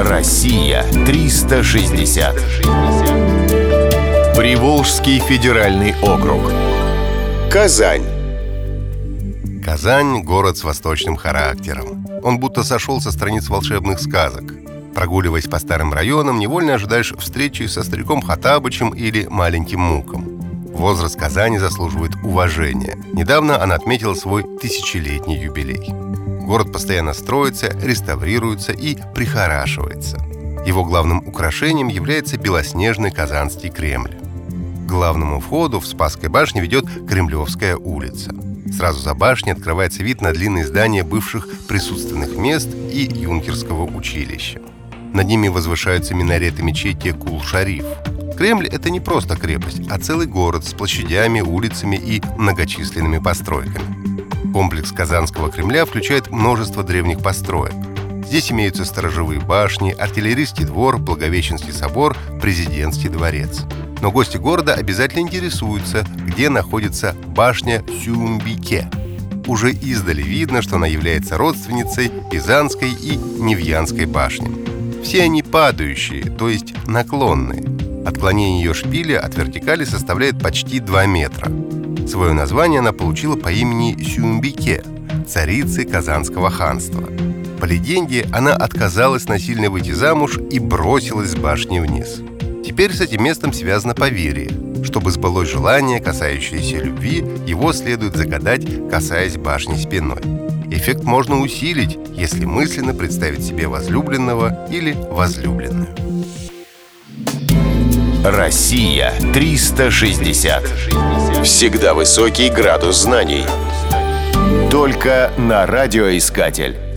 Россия 360. Приволжский федеральный округ. Казань. Казань — город с восточным характером. Он будто сошел со страниц волшебных сказок. Прогуливаясь по старым районам, невольно ожидаешь встречи со стариком Хатабычем или маленьким Муком. Возраст Казани заслуживает уважения. Недавно она отметила свой тысячелетний юбилей. Город постоянно строится, реставрируется и прихорашивается. Его главным украшением является белоснежный Казанский Кремль. К главному входу в Спасской башне ведет Кремлевская улица. Сразу за башней открывается вид на длинные здания бывших присутственных мест и юнкерского училища. Над ними возвышаются минареты мечети Кул-Шариф. Кремль — это не просто крепость, а целый город с площадями, улицами и многочисленными постройками. Комплекс Казанского Кремля включает множество древних построек. Здесь имеются сторожевые башни, артиллерийский двор, Благовещенский собор, президентский дворец. Но гости города обязательно интересуются, где находится башня Сюмбике. Уже издали видно, что она является родственницей Пизанской и Невьянской башни. Все они падающие, то есть наклонные. Отклонение ее шпиля от вертикали составляет почти 2 метра. Свое название она получила по имени Сюмбике, царицы Казанского ханства. По легенде, она отказалась насильно выйти замуж и бросилась с башни вниз. Теперь с этим местом связано поверье. Чтобы сбылось желание, касающееся любви, его следует загадать, касаясь башни спиной. Эффект можно усилить, если мысленно представить себе возлюбленного или возлюбленную. Россия 360. Всегда высокий градус знаний. Только на радиоискатель.